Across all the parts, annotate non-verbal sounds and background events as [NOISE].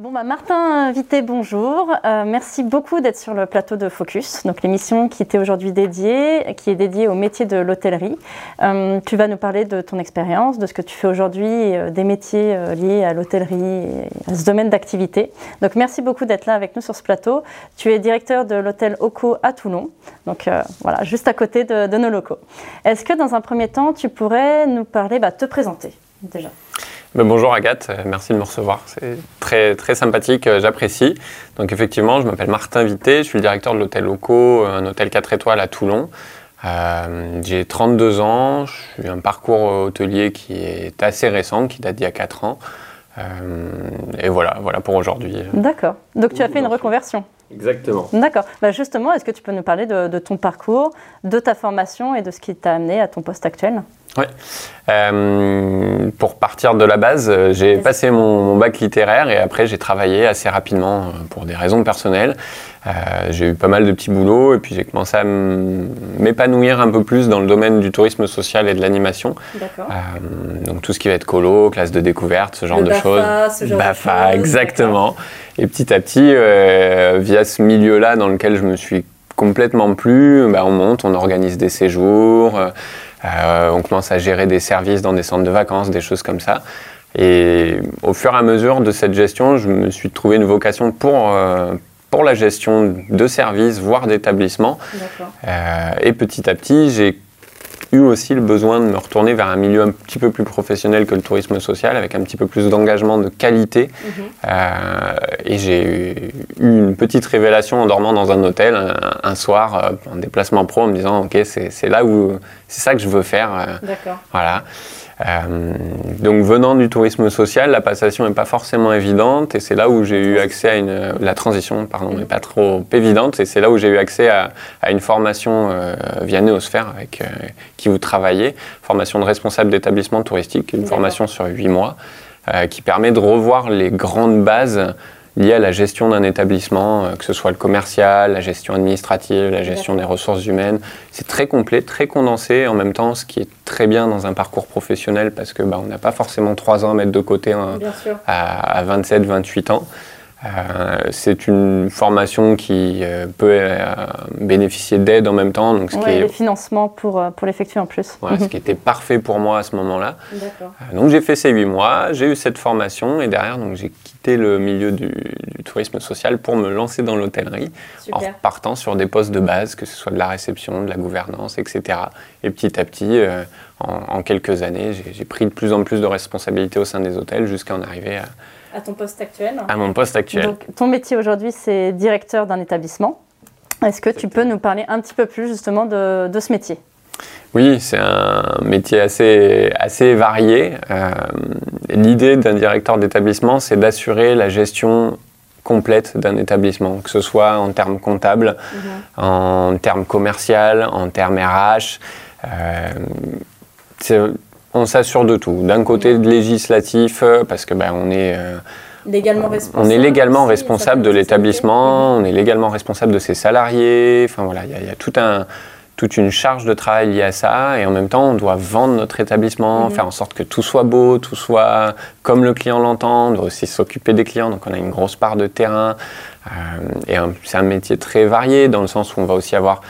Bon bah Martin Vité, bonjour. Euh, merci beaucoup d'être sur le plateau de Focus, donc l'émission qui était aujourd'hui dédiée, qui est dédiée au métier de l'hôtellerie. Euh, tu vas nous parler de ton expérience, de ce que tu fais aujourd'hui, euh, des métiers liés à l'hôtellerie à ce domaine d'activité. Donc merci beaucoup d'être là avec nous sur ce plateau. Tu es directeur de l'hôtel Oco à Toulon, donc voilà, juste à côté de, de nos locaux. Est-ce que dans un premier temps, tu pourrais nous parler, bah, te présenter déjà? Ben, bonjour Agathe, euh, merci de me recevoir. C'est très, très sympathique, euh, j'apprécie. Donc effectivement, je m'appelle Martin Vité, je suis le directeur de l'hôtel Loco, un hôtel 4 étoiles à Toulon. Euh, j'ai 32 ans, je suis un parcours hôtelier qui est assez récent, qui date d'il y a 4 ans. et voilà, voilà pour aujourd'hui. D'accord. Donc tu as fait une reconversion Exactement. D'accord. Bah justement, est-ce que tu peux nous parler de, de, ton parcours, de ta formation et de ce qui t'a amené à ton poste actuel? Oui. Euh, pour partir de la base, euh, j'ai passé mon, bac littéraire et après j'ai travaillé assez rapidement euh, pour des raisons personnelles. Euh, j'ai eu pas mal de petits boulots et puis j'ai commencé à m'épanouir un peu plus dans le domaine du tourisme social et de l'animation. D'accord. donc tout ce qui va être colo, classe de découverte, ce genre de choses. Ce genre BAFA, exactement. Et petit à petit, via ce milieu-là dans lequel je me suis complètement plu, bah, on monte, on organise des séjours. Euh, on commence à gérer des services dans des centres de vacances, des choses comme ça. Et au fur et à mesure de cette gestion, je me suis trouvé une vocation pour, euh, pour la gestion de services, voire d'établissements. Euh, et petit à petit, j'ai eu aussi le besoin de me retourner vers un milieu un petit peu plus professionnel que le tourisme social, avec un petit peu plus d'engagement, de qualité. Mhm. Euh, et j'ai eu une petite révélation en dormant dans un hôtel un, soir, euh, en déplacement pro, en me disant, OK, c'est là où, c'est ça que je veux faire. Euh, D'accord. Voilà. Euh, donc venant du tourisme social, la passation n'est pas forcément évidente et c'est là où j'ai eu accès à une la transition pardon n'est pas trop évidente et c'est là où j'ai eu accès à, à une formation euh, via Néosphère avec euh, qui vous travaillez, formation de responsable d'établissement touristique, une formation sur huit mois qui permet de revoir les grandes bases liées à la gestion d'un établissement, euh, que ce soit le commercial, la gestion administrative, la gestion des ressources humaines. C'est très complet, très condensé en même temps, ce qui est très bien dans un parcours professionnel parce que bah, on n'a pas forcément trois ans à mettre de côté hein, à, à 27, 28 ans. Euh, c'est une formation qui euh, peut euh, bénéficier d'aide en même temps. Donc ce qui est... financements pour, pour l'effectuer en plus. ce qui était parfait pour moi à ce moment-là. donc j'ai fait ces huit mois, j'ai eu cette formation et derrière donc j'ai quitté le milieu du, tourisme social pour me lancer dans l'hôtellerie en partant sur des postes de base, que ce soit de la réception, de la gouvernance, etc. Et petit à petit, en, en, quelques années, j'ai pris de plus en plus de responsabilités au sein des hôtels jusqu'à en arriver à à ton poste actuel À mon poste actuel. Donc, ton métier aujourd'hui, c'est directeur d'un établissement. Est-ce que tu peux nous parler un petit peu plus justement de, de ce métier? Oui, c'est un métier assez, assez varié. Euh, l'idée d'un directeur d'établissement, c'est d'assurer la gestion complète d'un établissement, que ce soit en termes comptables, mhm. en termes commerciaux, en termes RH. Euh, on s'assure de tout. D'un côté législatif, euh, parce que ben, on est euh, légalement responsable. On est légalement responsable de l'établissement, on est légalement responsable de ses salariés. Enfin voilà, il y, a tout un, toute une charge de travail liée à ça. Et en même temps, on doit vendre notre établissement, mhm. faire en sorte que tout soit beau, tout soit comme le client l'entend. On doit aussi s'occuper des clients, donc on a une grosse part de terrain. Euh, et c'est un métier très varié dans le sens où on va aussi avoir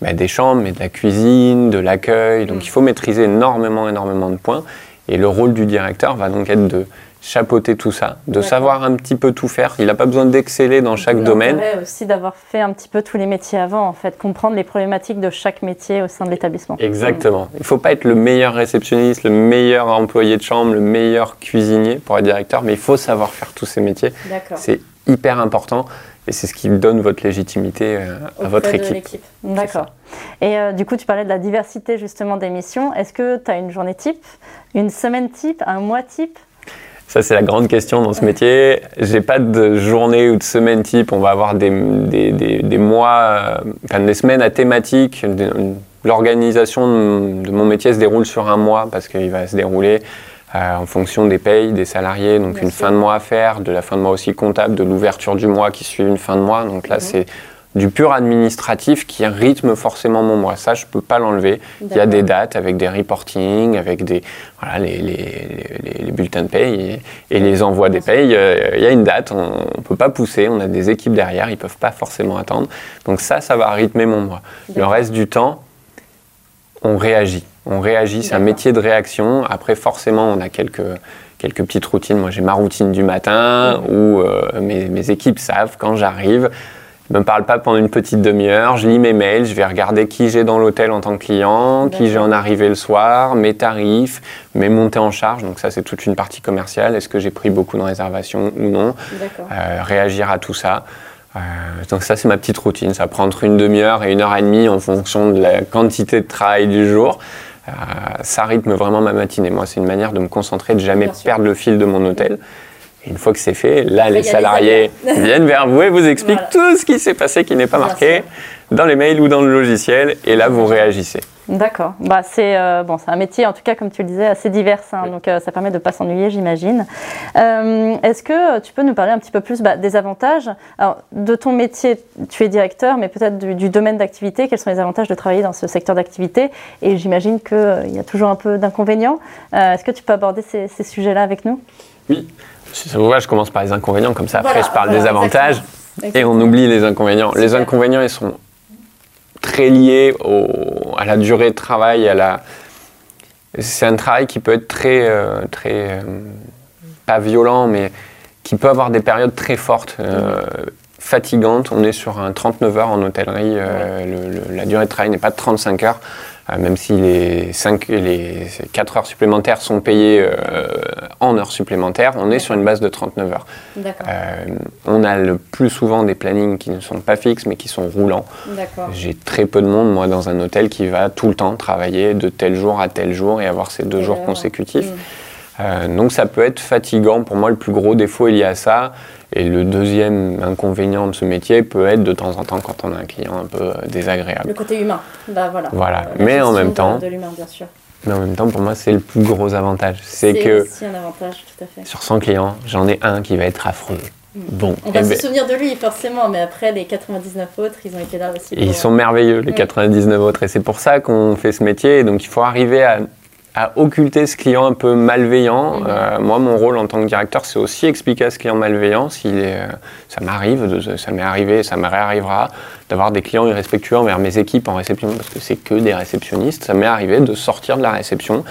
bah, des chambres, mais de la cuisine, de l'accueil. Donc mm. il faut maîtriser énormément, énormément de points. Et le rôle du directeur va donc être de chapeauter tout ça, de savoir un petit peu tout faire. Il n'a pas besoin d'exceller dans chaque domaine. aussi d'avoir fait un petit peu tous les métiers avant, en fait, comprendre les problématiques de chaque métier au sein de l'établissement. Exactement. Il ne faut pas être le meilleur réceptionniste, le meilleur employé de chambre, le meilleur cuisinier pour être directeur, mais il faut savoir faire tous ces métiers. C'est hyper important. Et c'est ce qui donne votre légitimité euh, à votre équipe. D'accord. Et euh, du coup, tu parlais de la diversité justement des missions. Est-ce que tu as une journée type, une semaine type, un mois type? Ça, c'est la grande question dans ce métier. J'ai pas de journée ou de semaine type. On va avoir des, des, des, mois, euh, enfin des semaines à thématique. L'organisation de mon métier se déroule sur un mois parce qu'il va se dérouler euh, en fonction des payes des salariés, donc une fin de mois à faire, de la fin de mois aussi comptable, de l'ouverture du mois qui suit une fin de mois. Donc là, mhm. c'est du pur administratif qui rythme forcément mon mois. Ça, je ne peux pas l'enlever. Il y a des dates avec des reportings, avec des, voilà, les, les, les, bulletins de paye et, les envois des payes. Euh, il y a une date, on ne peut pas pousser, on a des équipes derrière, ils ne peuvent pas forcément attendre. Donc ça, ça va rythmer mon mois. Le reste du temps, on réagit. On réagit, c'est un métier de réaction. Après, forcément, on a quelques, quelques petites routines. Moi, j'ai ma routine du matin où euh, mes, mes équipes savent quand j'arrive. Ne me parle pas pendant une petite demi-heure, je lis mes mails, je vais regarder qui j'ai dans l'hôtel en tant que client, qui j'ai en arrivée le soir, mes tarifs, mes montées en charge, donc ça c'est toute une partie commerciale, est-ce que j'ai pris beaucoup de réservations ou non, euh, réagir à tout ça. Euh, donc ça c'est ma petite routine, ça prend entre une demi-heure et une heure et demie en fonction de la quantité de travail du jour. Euh, ça rythme vraiment ma matinée. Moi, c'est une manière de me concentrer, de jamais perdre le fil de mon hôtel une fois que c'est fait, là, les salariés [LAUGHS] viennent vers vous et vous expliquent tout ce qui s'est passé qui n'est pas marqué dans les mails ou dans le logiciel. Et là, vous réagissez. D'accord. Bah, c'est euh, bon, un métier, en tout cas, comme tu le disais, assez divers. Hein, donc, euh, ça permet de ne pas s'ennuyer, j'imagine. Euh, est-ce que tu peux nous parler un petit peu plus bah, des avantages? Alors, de ton métier, tu es directeur, mais peut-être du, domaine d'activité. Quels sont les avantages de travailler dans ce secteur d'activité? Et j'imagine qu'il y a toujours un peu d'inconvénients. Est-ce que tu peux aborder ces, ces sujets-là avec nous? Oui. Si ça vous va, je commence par les inconvénients, comme ça après je parle des avantages et on oublie les inconvénients. Les inconvénients, ils sont très liés à la durée de travail. C'est un travail qui peut être très, euh, très euh, pas violent, mais qui peut avoir des périodes très fortes, euh, fatigantes. On est sur un 39 heures en hôtellerie, la durée de travail n'est pas de 35 heures. Euh, même si les, 5, les 4 heures supplémentaires sont payées euh, en heures supplémentaires, on est sur une base de 39 heures. Euh, on a le plus souvent des plannings qui ne sont pas fixes, mais qui sont roulants. J'ai très peu de monde, moi, dans un hôtel qui va tout le temps travailler de tel jour à tel jour et avoir ces deux jours consécutifs. Mm. donc ça peut être fatigant. Pour moi, le plus gros défaut est lié à ça. Et le deuxième inconvénient de ce métier peut être de temps en temps quand on a un client un peu euh, désagréable. Le côté humain, bah, voilà. Voilà, mais en même temps. De, l'humain, bien sûr. Mais en même temps, pour moi, c'est le plus gros avantage. C'est que aussi un avantage, tout à fait. sur 100 clients, j'en ai un qui va être affreux. Mm. Bon, on va eh se ben souvenir de lui forcément, mais après les 99 autres, ils ont été là aussi. Ils sont merveilleux les 99 mm. autres, et c'est pour ça qu'on fait ce métier. Donc il faut arriver à à occulter ce client un peu malveillant. Mhm. Euh, moi, mon rôle en tant que directeur, c'est aussi expliquer à ce client malveillant. S'il est, euh, ça m'arrive, ça m'est arrivé, ça me réarrivera d'avoir des clients irrespectueux envers mes équipes en réception, parce que c'est que des réceptionnistes. Ça m'est arrivé de sortir de la réception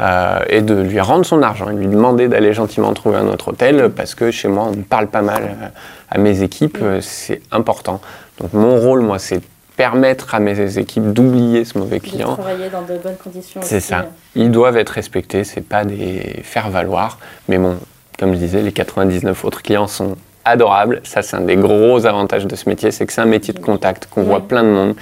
euh, et de lui rendre son argent, et lui demander d'aller gentiment trouver un autre hôtel, parce que chez moi, on parle pas mal à mes équipes. Mhm. C'est important. Donc mon rôle, moi, c'est permettre à mes équipes d'oublier ce mauvais client. De travailler dans de bonnes conditions. C'est ça. Ils doivent être respectés, c'est pas des faire valoir. Mais bon, comme je disais, les 99 autres clients sont adorables. Ça, c'est un des gros avantages de ce métier, c'est que c'est un métier de contact, qu'on voit plein de monde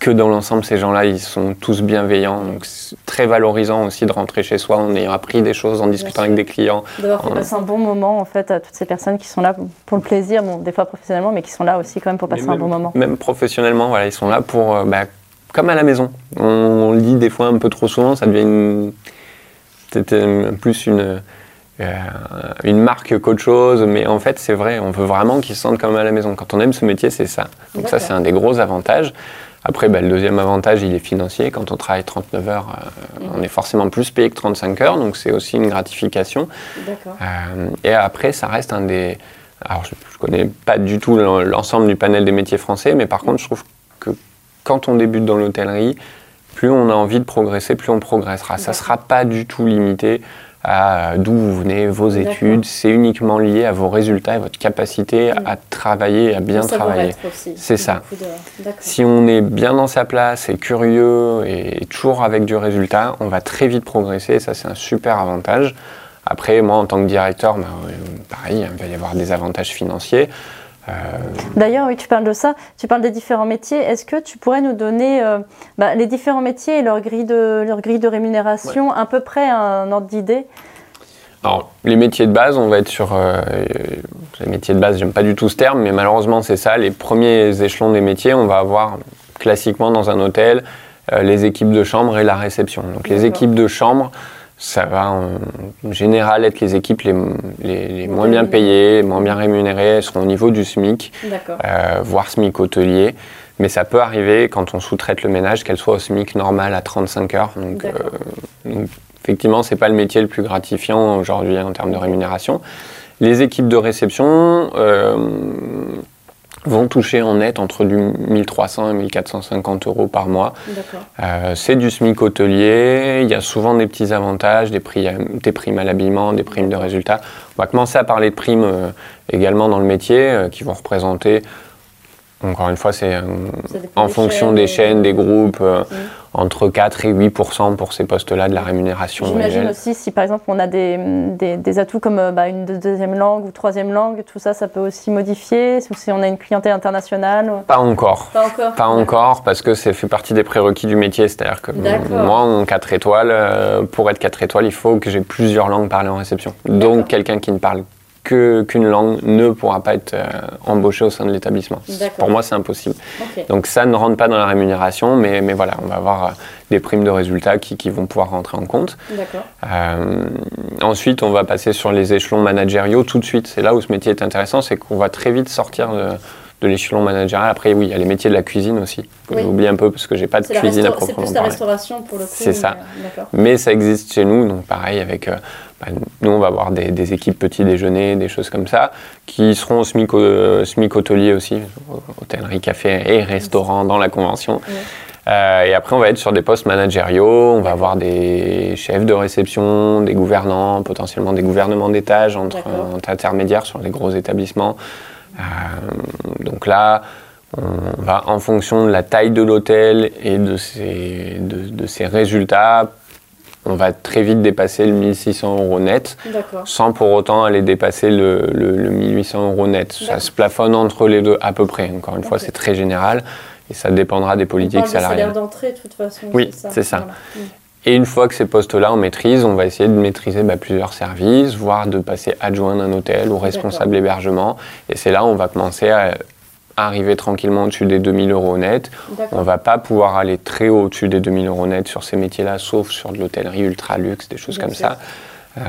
que dans l'ensemble, ces gens-là, ils sont tous bienveillants. Donc, c'est très valorisant aussi de rentrer chez soi en ayant appris des choses, en discutant avec des clients. D'avoir passé un bon moment, en fait, à toutes ces personnes qui sont là pour le plaisir, bon, des fois professionnellement, mais qui sont là aussi quand même pour passer un bon moment. Même professionnellement, voilà, ils sont là pour, euh, bah, comme à la maison. On, le dit des fois un peu trop souvent, ça devient une, plus une, euh, une marque qu'autre chose, mais en fait, c'est vrai, on veut vraiment qu'ils se sentent comme à la maison. Quand on aime ce métier, c'est ça. Donc ça, c'est un des gros avantages. Après, bah, le deuxième avantage, il est financier. Quand on travaille 39 heures, euh, mhm. on est forcément plus payé que 35 heures, donc c'est aussi une gratification. Euh, et après, ça reste un des... Alors, je ne connais pas du tout l'ensemble du panel des métiers français, mais par contre, je trouve que quand on débute dans l'hôtellerie, plus on a envie de progresser, plus on progressera. Ça ne sera pas du tout limité à d'où vous venez, vos études. C'est uniquement lié à vos résultats et votre capacité à travailler, à bien travailler. C'est ça. Si on est bien dans sa place et curieux et toujours avec du résultat, on va très vite progresser. ça, c'est un super avantage. Après, moi, en tant que directeur, ben, euh, pareil, il va y avoir des avantages financiers. Euh, D'ailleurs, oui, tu parles de ça, tu parles des différents métiers. Est-ce que tu pourrais nous donner euh, bah, les différents métiers et leur grille de, leur grille de rémunération, à peu près un ordre d'idée? Alors, les métiers de base, on va être sur. Euh, les métiers de base, j'aime pas du tout ce terme, mais malheureusement, c'est ça. Les premiers échelons des métiers, on va avoir classiquement dans un hôtel les équipes de chambre et la réception. Donc, les équipes de chambre, ça va en général être les équipes les, les, moins bien payées, moins bien rémunérées, elles seront au niveau du SMIC, euh, voire SMIC hôtelier. Mais ça peut arriver quand on sous-traite le ménage qu'elle soit au SMIC normal à 35 heures. Donc, euh, donc effectivement, c'est pas le métier le plus gratifiant aujourd'hui en termes de rémunération. Les équipes de réception, euh, vont toucher en net entre du 1300 et 1450 euros par mois. Euh, c'est du SMIC hôtelier, il y a souvent des petits avantages, des, prix, des primes à l'habillement, des primes de résultats. On va commencer à parler de primes euh, également dans le métier euh, qui vont représenter encore une fois, c'est euh, en fonction des chaînes, des groupes, euh, entre 4 et 8% pour ces postes-là de la rémunération. J'imagine aussi si par exemple on a des, des, atouts comme euh, bah, une deuxième langue ou troisième langue, tout ça, ça peut aussi modifier? Si on a une clientèle internationale Pas encore. Pas encore. Pas encore parce que ça fait partie des prérequis du métier. C'est-à-dire que moi, en 4 étoiles, pour être 4 étoiles, il faut que j'ai plusieurs langues parlées en réception. Donc quelqu'un qui ne parle qu'une langue ne pourra pas être euh, embauchée au sein de l'établissement. Pour moi, c'est impossible. Donc ça ne rentre pas dans la rémunération, mais, mais voilà, on va avoir euh, des primes de résultats qui, qui vont pouvoir rentrer en compte. Euh, ensuite, on va passer sur les échelons managériaux tout de suite. C'est là où ce métier est intéressant, c'est qu'on va très vite sortir de, de l'échelon managérial. Après, oui, il y a les métiers de la cuisine aussi. J'oublie un peu parce que j'ai pas de cuisine à proprement parler. C'est plus la restauration pour le coup. C'est ça. Mais ça existe chez nous, donc pareil avec bah, nous, on va avoir des, équipes petit déjeuner, des choses comme ça, qui seront au SMIC, euh, hôtelier aussi, hôtellerie, café et restaurant dans la convention. Euh, et après, on va être sur des postes managériaux, on va avoir des chefs de réception, des gouvernants, potentiellement des gouvernements d'étage entre, intermédiaires sur les gros établissements. Euh, donc là, on va en fonction de la taille de l'hôtel et de ses, de ses résultats on va très vite dépasser le 1600 euros net, sans pour autant aller dépasser le, 1800 euros net. Ça se plafonne entre les deux à peu près. Encore une fois, c'est très général et ça dépendra des politiques on salariales. d'entrée, de toute façon. Oui, c'est ça. Mm. Et une fois que ces postes-là on maîtrise, on va essayer de maîtriser bah, plusieurs services, voire de passer adjoint d'un hôtel ou responsable hébergement. Et c'est là où on va commencer à arriver tranquillement au-dessus des 2000 euros net. On ne va pas pouvoir aller très haut au-dessus des 2000 euros net sur ces métiers-là, sauf sur de l'hôtellerie ultra luxe, des choses comme ça. Euh,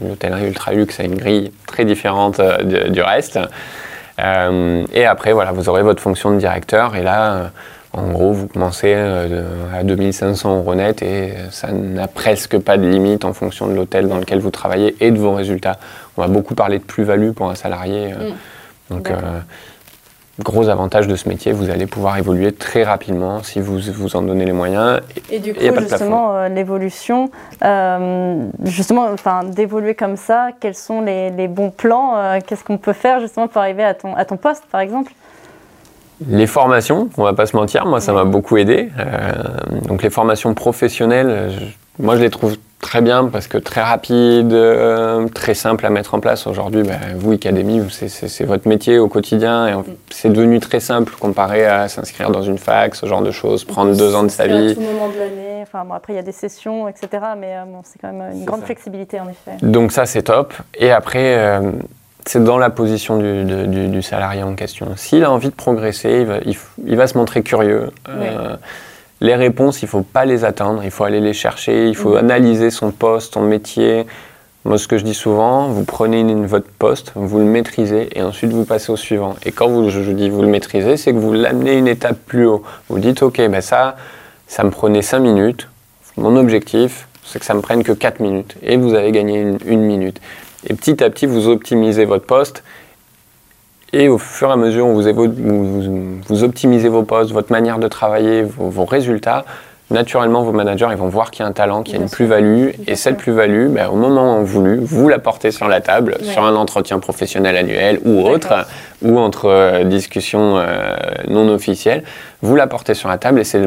l'hôtellerie ultra luxe a une grille très différente euh, du reste. Euh, et après, voilà, vous aurez votre fonction de directeur. Et là, en gros, vous commencez à 2500 euros net et ça n'a presque pas de limite en fonction de l'hôtel dans lequel vous travaillez et de vos résultats. On va beaucoup parler de plus-value pour un salarié. Mm. Donc, gros avantage de ce métier, vous allez pouvoir évoluer très rapidement si vous vous en donnez les moyens. Et, du coup, justement, euh, l'évolution, euh, justement, enfin, d'évoluer comme ça, quels sont les, bons plans euh, Qu'est-ce qu'on peut faire justement pour arriver à ton, à ton poste, par exemple? Les formations, on va pas se mentir, moi ça m'a beaucoup aidé. donc les formations professionnelles, moi je les trouve très bien parce que très rapide, euh, très simple à mettre en place. Aujourd'hui, bah, vous, Académie, c'est votre métier au quotidien et c'est devenu très simple comparé à s'inscrire dans une fac, ce genre de choses, prendre deux ans de sa vie. À tout moment de l'année. Enfin, après, il y a des sessions, etc. Mais euh, bon, c'est quand même une grande flexibilité en effet. Donc ça, c'est top. Et après, euh, c'est dans la position du, du, salarié en question. S'il a envie de progresser, il va, il, va se montrer curieux. Les réponses, il ne faut pas les attendre, il faut aller les chercher, il faut analyser son poste, son métier. Moi, ce que je dis souvent, vous prenez votre poste, vous le maîtrisez et ensuite vous passez au suivant. Et quand vous, je dis vous le maîtrisez, c'est que vous l'amenez une étape plus haut. Vous dites, OK, ben ça, ça me prenait 5 minutes. Mon objectif, c'est que ça me prenne que 4 minutes. Et vous avez gagné une, une minute. Et petit à petit, vous optimisez votre poste et au fur et à mesure où vous, vous, optimisez vos postes, votre manière de travailler, vos, résultats, naturellement, vos managers ils vont voir qu'il y a un talent, qu'il y a une plus-value. Et cette plus-value, ben, au moment voulu, vous la portez sur la table, sur un entretien professionnel annuel ou autre, ou entre euh, discussions euh, non officielles. Vous la portez sur la table et c'est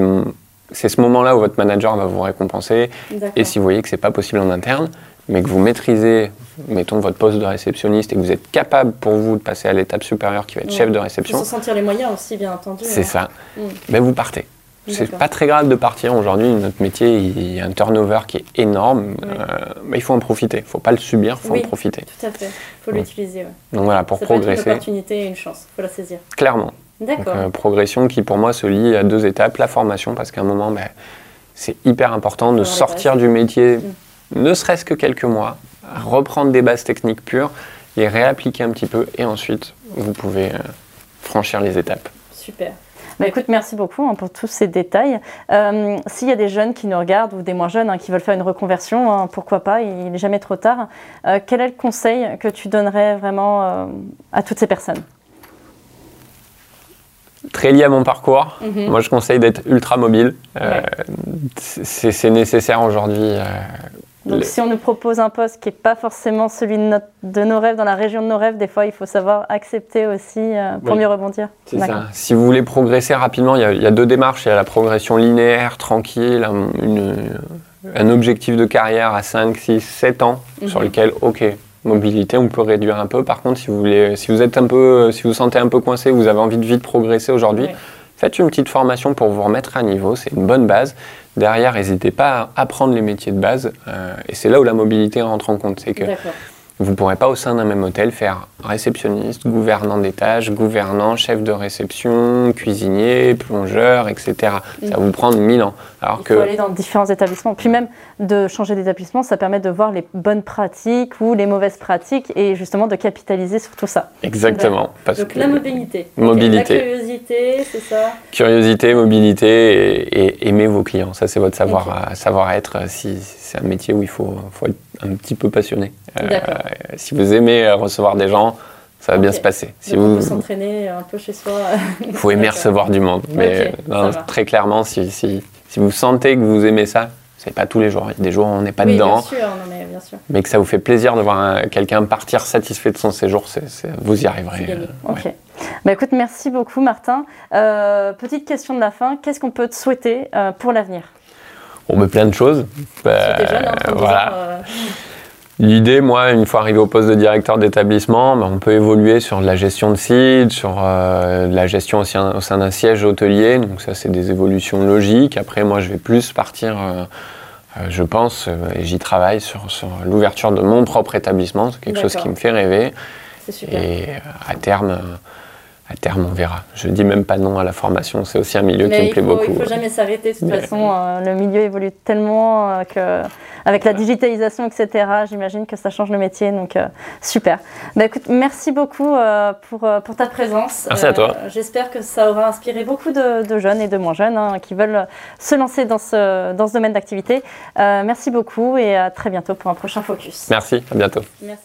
c'est ce moment-là où votre manager va vous récompenser. Et si vous voyez que ce n'est pas possible en interne, mais que vous maîtrisez, mettons, votre poste de réceptionniste et que vous êtes capable pour vous de passer à l'étape supérieure qui va être chef de réception. Faut se sentir les moyens aussi, bien entendu. C'est hein. ça. Mm. Mais vous partez. C'est pas très grave de partir aujourd'hui. Notre métier, il y a un turnover qui est énorme. Euh, mais il faut en profiter. Il ne faut pas le subir, il faut en profiter. Tout à fait. Il faut l'utiliser. Donc voilà, pour progresser. C'est une opportunité et une chance. Il faut la saisir. Clairement. D'accord. Euh, progression qui, pour moi, se lie à deux étapes. La formation, parce qu'à un moment, ben, c'est hyper important de sortir du métier. Mm ne serait-ce que quelques mois, reprendre des bases techniques pures, les réappliquer un petit peu et ensuite vous pouvez euh, franchir les étapes. Super. Bah, écoute, merci beaucoup hein, pour tous ces détails. Euh, s'il y a des jeunes qui nous regardent ou des moins jeunes hein, qui veulent faire une reconversion, hein, pourquoi pas, il n'est jamais trop tard. Euh, quel est le conseil que tu donnerais vraiment à toutes ces personnes? Très lié à mon parcours, mhm. moi je conseille d'être ultra mobile. C'est nécessaire aujourd'hui donc, si on nous propose un poste qui n'est pas forcément celui de, nos rêves, dans la région de nos rêves, des fois, il faut savoir accepter aussi euh, pour mieux rebondir. C'est ça. Si vous voulez progresser rapidement, il y, a, deux démarches. Il y a la progression linéaire, tranquille, un, objectif de carrière à 5, 6, 7 ans, mhm. sur lequel, OK, mobilité, on peut réduire un peu. Par contre, si vous, voulez, si vous êtes un peu, si vous sentez un peu coincé, vous avez envie de vite progresser aujourd'hui, faites une petite formation pour vous remettre à niveau. C'est une bonne base. Derrière, n'hésitez pas à apprendre les métiers de base. Euh, et c'est là où la mobilité rentre en compte. C'est que vous ne pourrez pas au sein d'un même hôtel faire réceptionniste, gouvernant d'étage, gouvernant, chef de réception, cuisinier, plongeur, etc. Ça va vous prendre mille ans. Alors Il faut aller dans différents établissements. Puis même de changer d'établissement, ça permet de voir les bonnes pratiques ou les mauvaises pratiques et justement de capitaliser sur tout ça. Exactement. Parce Donc la mobilité. Mobilité. La curiosité, c'est ça? Curiosité, mobilité et, aimer vos clients. Ça, c'est votre savoir-être. Savoir si c'est un métier où il faut, faut être un petit peu passionné. Euh, si vous aimez recevoir des gens, ça va bien se passer. Si vous, s'entraîner un peu chez soi. Il faut aimer recevoir du monde. Mais très clairement, si, si, si, vous sentez que vous aimez ça, c'est pas tous les jours. Il y a des jours où on n'est pas dedans. Bien sûr, mais, bien sûr. mais que ça vous fait plaisir de voir quelqu'un partir satisfait de son séjour, vous y arriverez. Euh, ok. Bah, écoute, merci beaucoup Martin. Euh, petite question de la fin, qu'est-ce qu'on peut te souhaiter pour l'avenir? On met plein de choses. Bah, voilà. L'idée, moi, une fois arrivé au poste de directeur d'établissement, ben, on peut évoluer sur la gestion de site, sur euh, la gestion au sein d'un siège hôtelier. Donc ça, c'est des évolutions logiques. Après, moi, je vais plus partir, euh, euh, je pense, et j'y travaille sur, sur l'ouverture de mon propre établissement. C'est quelque chose qui me fait rêver. Super. Et à terme à terme, on verra. Je dis même pas non à la formation, c'est aussi un milieu qui me plaît beaucoup. Il ne faut jamais s'arrêter, de toute façon, euh, le milieu évolue tellement euh, que, avec la digitalisation, etc., j'imagine que ça change le métier, donc euh, super. Bah, écoute, merci beaucoup pour, pour ta présence. Merci à toi. J'espère que ça aura inspiré beaucoup de, jeunes et de moins jeunes hein, qui veulent se lancer dans ce, dans ce domaine d'activité. merci beaucoup et à très bientôt pour un prochain Focus. Merci, à bientôt. Merci.